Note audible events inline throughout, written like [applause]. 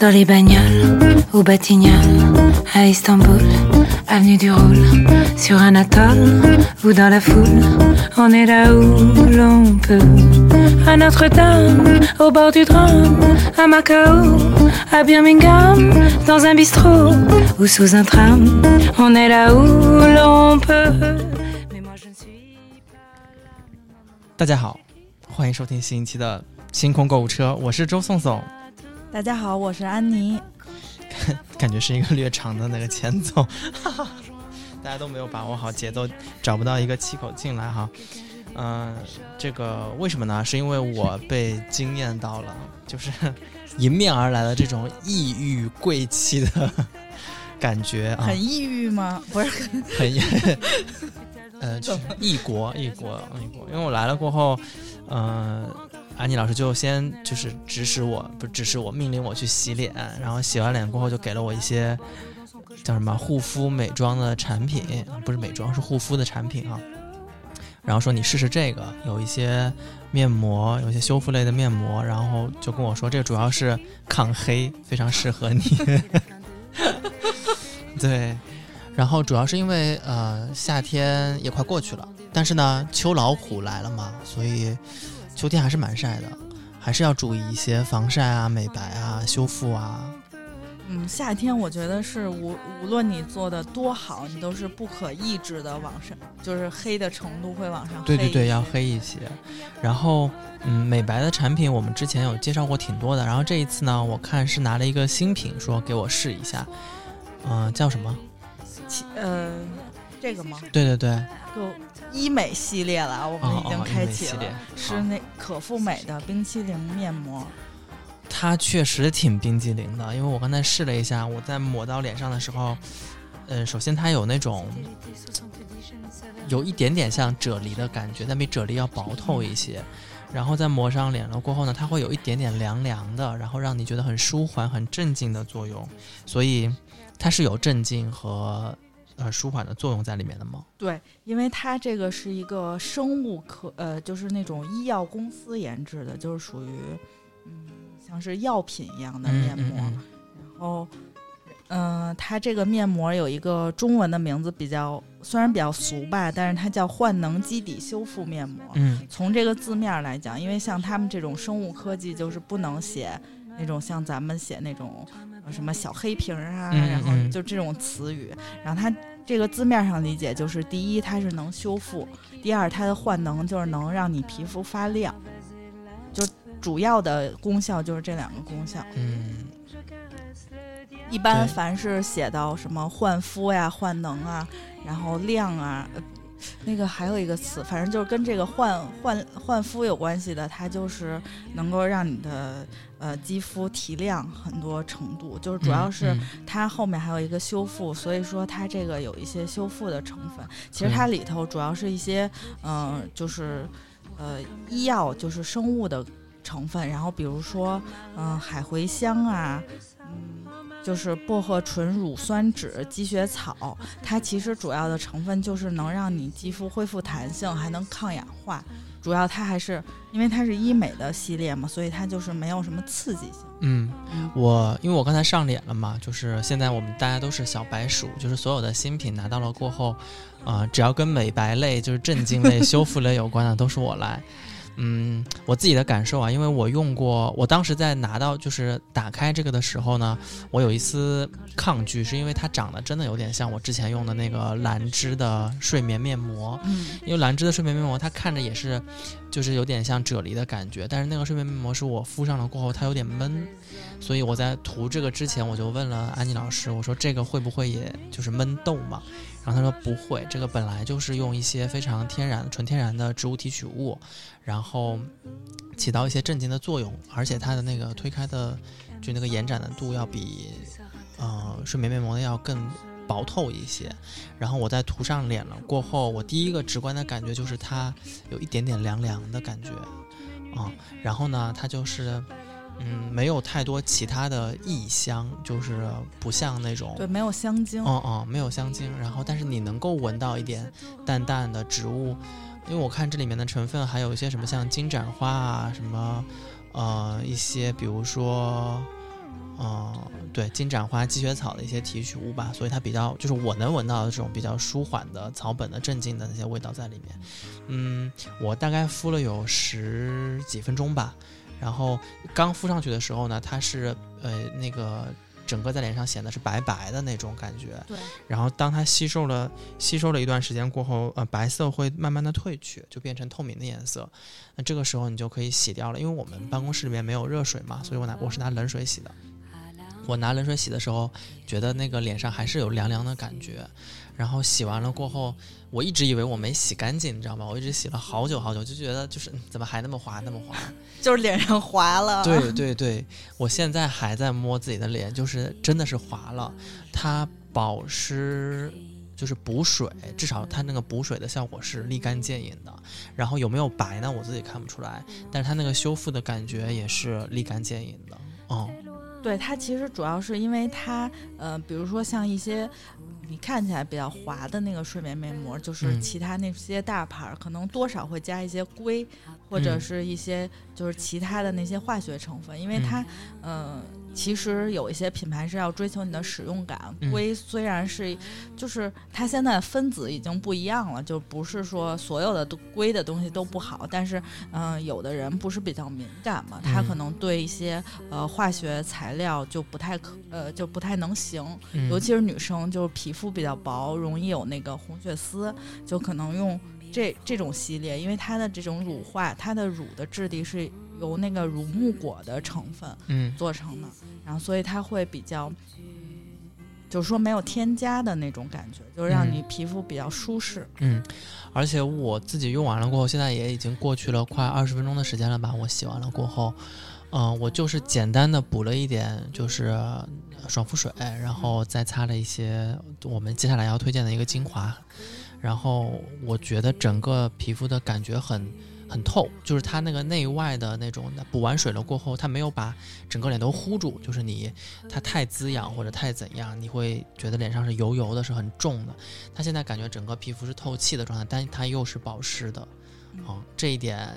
Dans les bagnoles, au Batignolles, à Istanbul, avenue du Roule, sur un atoll ou dans la foule, on est là où l'on peut. À Notre-Dame, au bord du Rhône, à Macao, à Birmingham, dans un bistrot ou sous un tram, on est là où l'on peut. Mais moi je ne suis pas. 大家好，欢迎收听新一期的星空购物车，我是周颂颂。 大家好，我是安妮。[laughs] 感觉是一个略长的那个前奏，[laughs] 大家都没有把握好节奏，找不到一个气口进来哈。嗯、这个为什么呢？是因为我被惊艳到了，就是 [laughs] 迎面而来的这种异域贵气的感觉啊，很异域吗？不是，很呃，异国异国异国，因为我来了过后，嗯、安妮老师就先就是指使我，不是指使我，命令我去洗脸，然后洗完脸过后就给了我一些叫什么护肤美妆的产品，不是美妆是护肤的产品啊。然后说你试试这个，有一些面膜，有一些修复类的面膜，然后就跟我说这个主要是抗黑，非常适合你。[laughs] 对，然后主要是因为呃夏天也快过去了，但是呢秋老虎来了嘛，所以秋天还是蛮晒的，还是要注意一些防晒啊、美白啊、修复啊。嗯，夏天我觉得是无无论你做的多好，你都是不可抑制的往上，就是黑的程度会往上黑。对对对，要。黑一些。然后嗯，美白的产品我们之前有介绍过挺多的，然后这一次呢，我看是拿了一个新品，说给我试一下，嗯、叫什么？其呃，这个吗？对对对，就医美系列了，我们已经开启了，是那可复美的冰淇淋面膜。它确实挺冰激凌的，因为我刚才试了一下，我在抹到脸上的时候，嗯，首先它有那种有一点点像啫喱的感觉，但比啫喱要薄透一些。然后在抹上脸了过后呢，它会有一点点凉凉的，然后让你觉得很舒缓、很镇静的作用。所以它是有镇静和呃舒缓的作用在里面的吗？对，因为它这个是一个生物科，呃，就是那种医药公司研制的，就是属于嗯，像是药品一样的面膜。嗯然后，嗯、它这个面膜有一个中文的名字，比较虽然比较俗吧，但是它叫焕能基底修复面膜。嗯从这个字面来讲，因为像他们这种生物科技，就是不能写那种像咱们写那种呃什么小黑瓶儿啊，嗯然后嗯就这种词语。然后它这个字面上理解就是，第一它是能修复，第二它的焕能就是能让你皮肤发亮，就主要的功效就是这两个功效。嗯一般凡是写到什么焕肤呀、焕能啊，然后亮啊，呃那个还有一个词，反正就是跟这个焕焕焕肤有关系的，它就是能够让你的呃肌肤提亮很多程度，就是主要是嗯它后面还有一个修复，所以说它这个有一些修复的成分。其实它里头主要是一些嗯、呃就是呃医药，就是生物的成分，然后比如说嗯、呃海茴香啊，嗯。就是薄荷醇乳酸酯、积雪草，它其实主要的成分就是能让你肌肤恢复弹性，还能抗氧化。主要它还是因为它是医美的系列嘛，所以它就是没有什么刺激性。嗯。嗯，我因为我刚才上脸了嘛，就是现在我们大家都是小白鼠，就是所有的新品拿到了过后，啊、只要跟美白类、就是镇静类、[laughs] 修复类有关的，都是我来。嗯，我自己的感受啊，因为我用过，我当时在拿到就是打开这个的时候呢，我有一丝抗拒，是因为它长得真的有点像我之前用的那个兰芝的睡眠面膜。嗯因为兰芝的睡眠面膜，它看着也是，就是有点像啫喱的感觉，但是那个睡眠面膜是我敷上了过后，它有点闷，所以我在涂这个之前，我就问了安妮老师，我说这个会不会也就是闷痘嘛？然后他说不会，这个本来就是用一些非常天然、纯天然的植物提取物，然后起到一些镇静的作用，而且它的那个推开的就那个延展的度要比呃睡眠面膜的要更薄透一些。然后我在涂上脸了过后，我第一个直观的感觉就是它有一点点凉凉的感觉，啊、然后呢，它就是嗯没有太多其他的异香，就是不像那种对，没有香精。哦哦，没有香精，然后但是你能够闻到一点淡淡的植物，因为我看这里面的成分还有一些什么像金盏花啊，什么呃一些比如说嗯，对，金盏花、积雪草的一些提取物吧，所以它比较就是我能闻到的这种比较舒缓的草本的镇静的那些味道在里面。嗯，我大概敷了有十几分钟吧，然后刚敷上去的时候呢，它是呃那个。整个在脸上显得是白白的那种感觉，对。然后当它吸收了吸收了一段时间过后，呃，白色会慢慢的褪去，就变成透明的颜色。那这个时候你就可以洗掉了，因为我们办公室里面没有热水嘛，所以我拿我是拿冷水洗的。我拿冷水洗的时候，觉得那个脸上还是有凉凉的感觉。然后洗完了过后，我一直以为我没洗干净，你知道吗？我一直洗了好久好久，就觉得就是怎么还那么滑那么滑，[laughs] 就是脸上滑了。对对对，我现在还在摸自己的脸，就是真的是滑了。它保湿就是补水，至少它那个补水的效果是立竿见影的。然后有没有白呢？我自己看不出来，但是它那个修复的感觉也是立竿见影的。哦，对，它其实主要是因为它，呃，比如说像一些。你看起来比较滑的那个睡眠面膜，就是其他那些大牌儿可能多少会加一些硅，或者是一些就是其他的那些化学成分，因为它，嗯。其实有一些品牌是要追求你的使用感，硅虽然是，就是它现在分子已经不一样了，就不是说所有的硅的东西都不好，但是嗯，有的人不是比较敏感嘛，他可能对一些呃化学材料就不太可呃就不太能行，尤其是女生，就是皮肤比较薄，容易有那个红血丝，就可能用这这种系列，因为它的这种乳化，它的乳的质地是。由那个乳木果的成分嗯做成的，然后所以它会比较，就是说没有添加的那种感觉，就让你皮肤比较舒适。嗯，而且我自己用完了过后，现在也已经过去了快二十分钟的时间了吧？我洗完了过后，嗯，我就是简单的补了一点，就是爽肤水，然后再擦了一些我们接下来要推荐的一个精华，然后我觉得整个皮肤的感觉很。很透，就是它那个内外的那种补完水了过后，它没有把整个脸都糊住，就是你它太滋养或者太怎样，你会觉得脸上是油油的，是很重的。它现在感觉整个皮肤是透气的状态，但它又是保湿的，嗯，这一点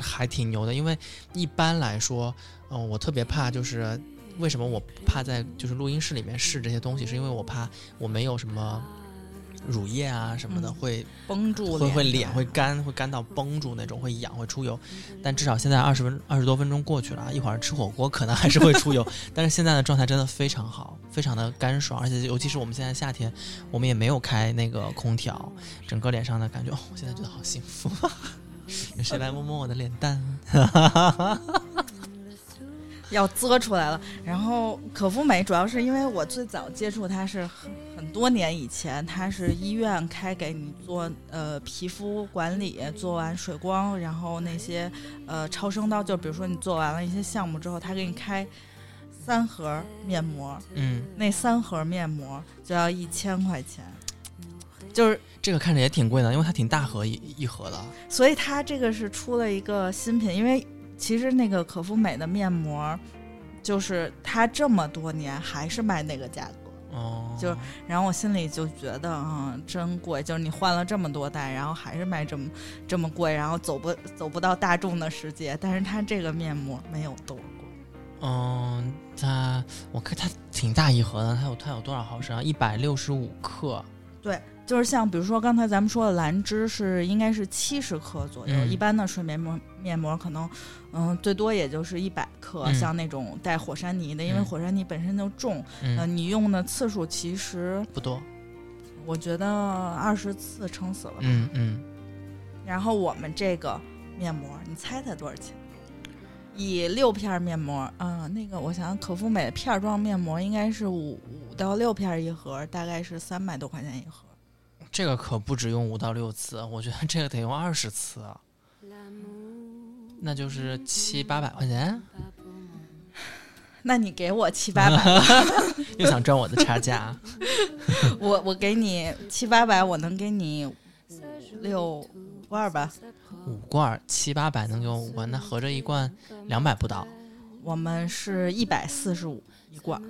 还挺牛的。因为一般来说，嗯，我特别怕就是为什么我怕在就是录音室里面试这些东西，是因为我怕我没有什么。乳液啊什么的会绷住，会会脸会干，会干到绷住那种，会痒会出油。但至少现在二十分二十多分钟过去了，一会儿吃火锅可能还是会出油。[laughs] 但是现在的状态真的非常好，非常的干爽，而且尤其是我们现在夏天，我们也没有开那个空调，整个脸上的感觉，哦，我现在觉得好幸福。有谁来摸摸我的脸蛋？[laughs] 要啧出来了。然后可肤美主要是因为我最早接触它是很很多年以前，它是医院开给你做呃皮肤管理，做完水光，然后那些呃超声刀，就比如说你做完了一些项目之后，他给你开三盒面膜，嗯，那三盒面膜就要一千块钱，就是这个看着也挺贵的，因为它挺大盒一一盒的，所以它这个是出了一个新品，因为。其实那个可肤美的面膜，就是它这么多年还是卖那个价格，哦，就然后我心里就觉得，嗯，真贵。就是你换了这么多代，然后还是卖这么这么贵，然后走不走不到大众的世界。但是它这个面膜没有多贵，嗯，它我看它挺大一盒的，它有它有多少毫升啊？一百六十五克，对。就是像比如说刚才咱们说的兰芝是应该是七十克左右，一般的睡眠膜面膜可能，嗯，最多也就是一百克。像那种带火山泥的，因为火山泥本身就重，嗯，你用的次数其实不多，我觉得二十次撑死了。嗯嗯。然后我们这个面膜，你猜猜多少钱？以六片面膜，嗯，那个我想想，可肤美的片状面膜应该是五五到六片一盒，大概是三百多块钱一盒。这个可不止用五到六次，我觉得这个得用二十次，那就是七八百块钱。[laughs] 那你给我七八百，[laughs] 又想赚我的差价。[laughs] 我我给你七八百，我能给你六五罐吧。五罐七八百能给我五罐，那合着一罐两百不到。我们是一百四十五一罐。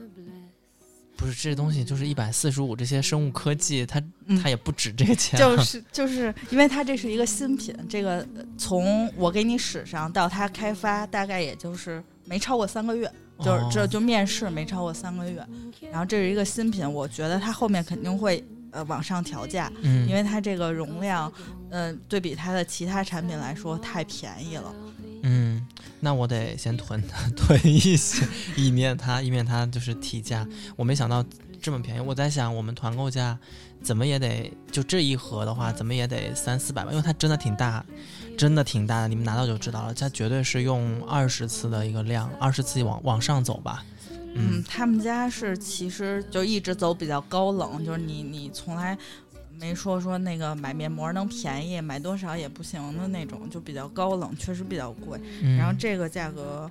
不是这东西，就是一百四十五。这些生物科技，它它也不止这个钱。就是就是，因为它这是一个新品，这个从我给你使上到它开发，大概也就是没超过三个月。就是这哦就面试没超过三个月，然后这是一个新品，我觉得它后面肯定会呃往上调价，嗯，因为它这个容量，嗯、对比它的其他产品来说太便宜了。嗯，那我得先囤 [laughs] 囤一些，以免它以免它就是提价。我没想到这么便宜，我在想我们团购价怎么也得就这一盒的话，怎么也得三四百吧，因为它真的挺大，真的挺大的，你们拿到就知道了，它绝对是用二十次的一个量，二十次往往上走吧。嗯嗯，他们家是其实就一直走比较高冷，就是你你从来没说说那个买面膜能便宜，买多少也不行的那种，就比较高冷，确实比较贵。嗯然后这个价格，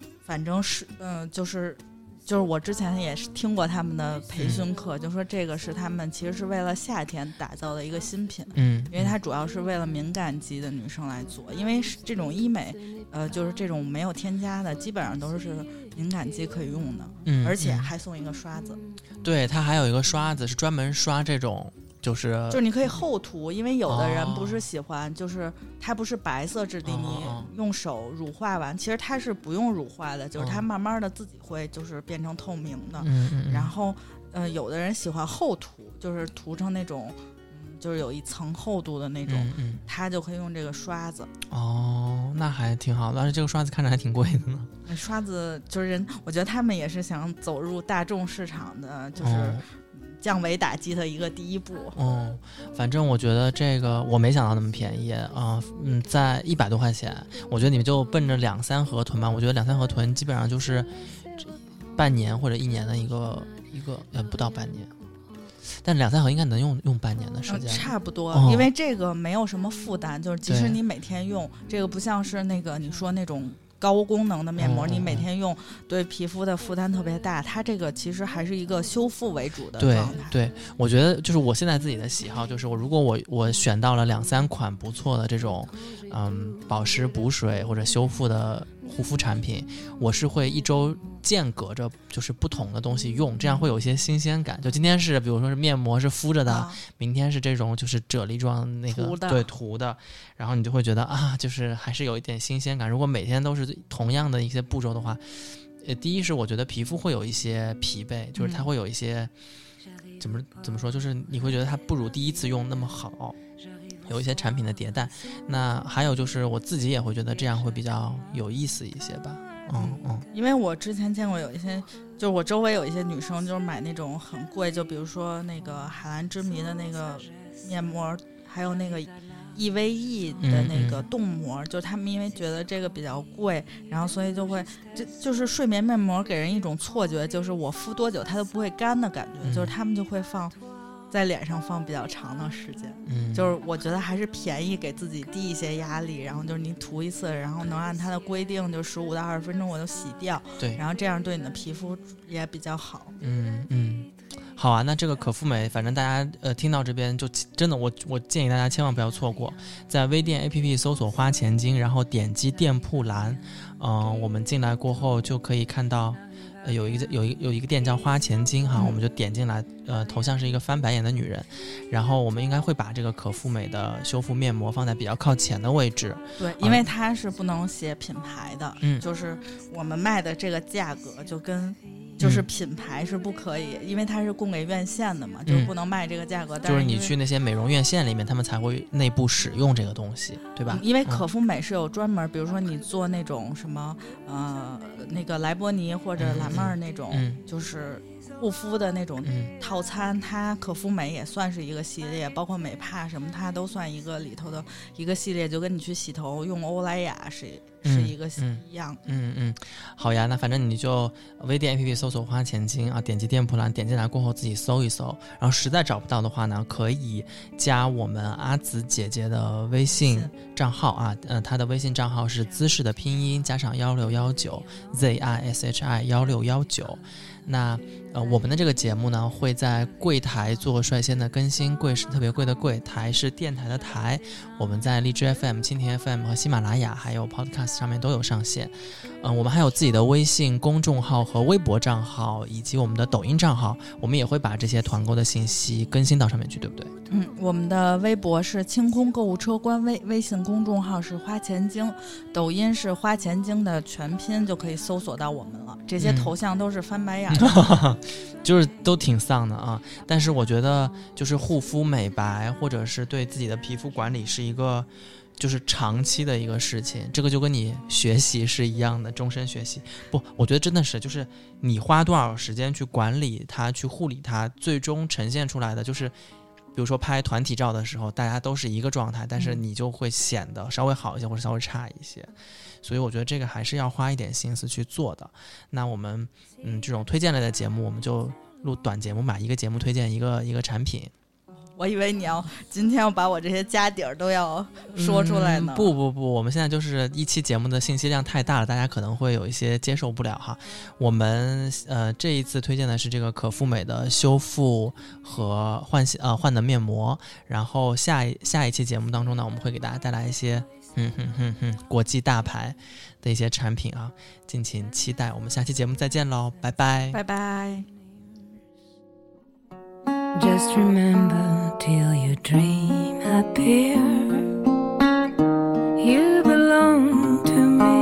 嗯反正是嗯、就是。就是我之前也是听过他们的培训课，就说这个是他们其实是为了夏天打造的一个新品，嗯，因为它主要是为了敏感肌的女生来做，因为是这种医美，呃，就是这种没有添加的，基本上都是敏感肌可以用的，嗯，而且嗯还送一个刷子，对它还有一个刷子是专门刷这种就是就是你可以厚涂，因为有的人哦不是喜欢，就是它不是白色质地，哦你哦用手乳化完，其实它是不用乳化的，就是它哦慢慢的自己会就是变成透明的，嗯嗯嗯，然后，呃，有的人喜欢厚涂，就是涂成那种，嗯，就是有一层厚度的那种，嗯嗯。他就可以用这个刷子。哦，那还挺好的，而且这个刷子看着还挺贵的呢。那 [laughs] 刷子就是人，我觉得他们也是想走入大众市场的，就是哦降维打击的一个第一步。嗯，反正我觉得这个我没想到那么便宜啊、嗯，在一百多块钱，我觉得你们就奔着两三盒囤吧。我觉得两三盒囤基本上就是这半年或者一年的一个一个呃不到半年，但两三盒应该能用用半年的时嗯，间。差不多，哦因为这个没有什么负担，就是即使你每天用，这个不像是那个你说那种高功能的面膜，你每嗯天用对皮肤的负担特别大。它这个其实还是一个修复为主的对状态。对，我觉得就是我现在自己的喜好，就是我如果我我选到了两三款不错的这种，嗯，保湿补水或者修复的护肤产品，我是会一周间隔着就是不同的东西用，这样会有一些新鲜感。就今天是比如说是面膜是敷着的，啊明天是这种就是啫喱状那个涂对涂的，然后你就会觉得啊，就是还是有一点新鲜感。如果每天都是同样的一些步骤的话，呃，第一是我觉得皮肤会有一些疲惫，就是它嗯会有一些、怎么怎么说，就是你会觉得它不如第一次用那么好。有一些产品的迭代，那还有就是我自己也会觉得这样会比较有意思一些吧。嗯嗯因为我之前见过有一些，就是我周围有一些女生，就是买那种很贵，就比如说那个海蓝之谜的那个面膜，还有那个 EVE 的那个嗯。嗯冻膜，就是他们因为觉得这个比较贵，然后所以就会，就就是睡眠面膜给人一种错觉，就是我敷多久它都不会干的感觉，嗯就是他们就会放在脸上放比较长的时间。嗯，就是我觉得还是便宜，给自己低一些压力，然后就是你涂一次，然后能按它的规定，就十五到二十分钟我就洗掉，对，然后这样对你的皮肤也比较好。嗯嗯，好啊，那这个可复美，反正大家呃听到这边就真的我我建议大家千万不要错过，在微店 APP 搜索“花钱精”，然后点击店铺栏，嗯、我们进来过后就可以看到。呃，有一个有一有一个店叫花钱精哈，嗯我们就点进来，呃，头像是一个翻白眼的女人，然后我们应该会把这个可复美的修复面膜放在比较靠前的位置，对，因为它是不能写品牌的，嗯就是我们卖的这个价格就跟。就是嗯。品牌是不可以，因为它是供给院线的嘛，就不能卖这个价格。但就是你去那些美容院线里面，他们才会内部使用这个东西，对吧？因为嗯。可复美是有专门，比如说你做那种什么呃那个莱博尼或者嗯蓝妹儿那种，嗯。就是护肤的那种嗯套餐，它可复美也算是一个系列，包括美帕什么，它都算一个里头的一个系列，就跟你去洗头用欧莱雅是是嗯一个嗯一样。嗯嗯，好呀，那反正你就微店 APP 搜索“花钱精”啊，点击店铺栏，点进来过后自己搜一搜，然后实在找不到的话呢，可以加我们阿紫姐姐的微信账号啊，呃，她的微信账号是姿势的拼音加上幺六幺九 Z I S H I 幺六幺九。那呃，我们的这个节目呢，会在柜台做率先的更新。柜是特别贵的柜台，是电台的台。我们在荔枝 FM、蜻蜓 FM 和喜马拉雅还有 Podcast 上面都有上线。嗯，我们还有自己的微信公众号和微博账号，以及我们的抖音账号。我们也会把这些团购的信息更新到上面去，对不对？嗯，我们的微博是清空购物车官微，微信公众号是花钱精，抖音是花钱精的全拼，就可以搜索到我们了。这些头像都是翻白眼，[laughs] 就是都挺丧的啊。但是我觉得，就是护肤美白或者是对自己的皮肤管理是一个。就是长期的一个事情，这个就跟你学习是一样的，终身学习。不，我觉得真的是，就是你花多少时间去管理它，去护理它，最终呈现出来的就是，比如说拍团体照的时候，大家都是一个状态，但是你就会显得稍微好一些，或者稍微差一些。所以我觉得这个还是要花一点心思去做的。那我们，嗯，这种推荐类的节目，我们就录短节目吧，一个节目推荐一个一个产品。我以为你要 [laughs] 今天要把我这些家底儿都要说出来呢。不不不，我们现在就是一期节目的信息量太大了，大家可能会有一些接受不了哈。我们呃这一次推荐的是这个可复美的修复和焕呃焕的面膜，然后下一下一期节目当中呢，我们会给大家带来一些嗯哼哼哼国际大牌的一些产品啊，敬请期待。我们下期节目再见喽，拜拜，拜拜。Just remember till your dream appear. You belong to me.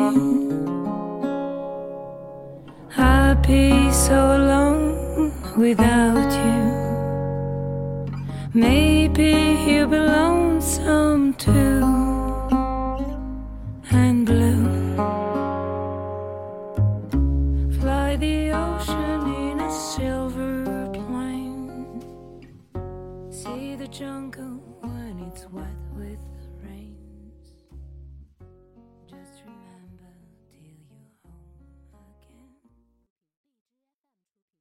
I'd be so alone without you. Maybe you belong some too.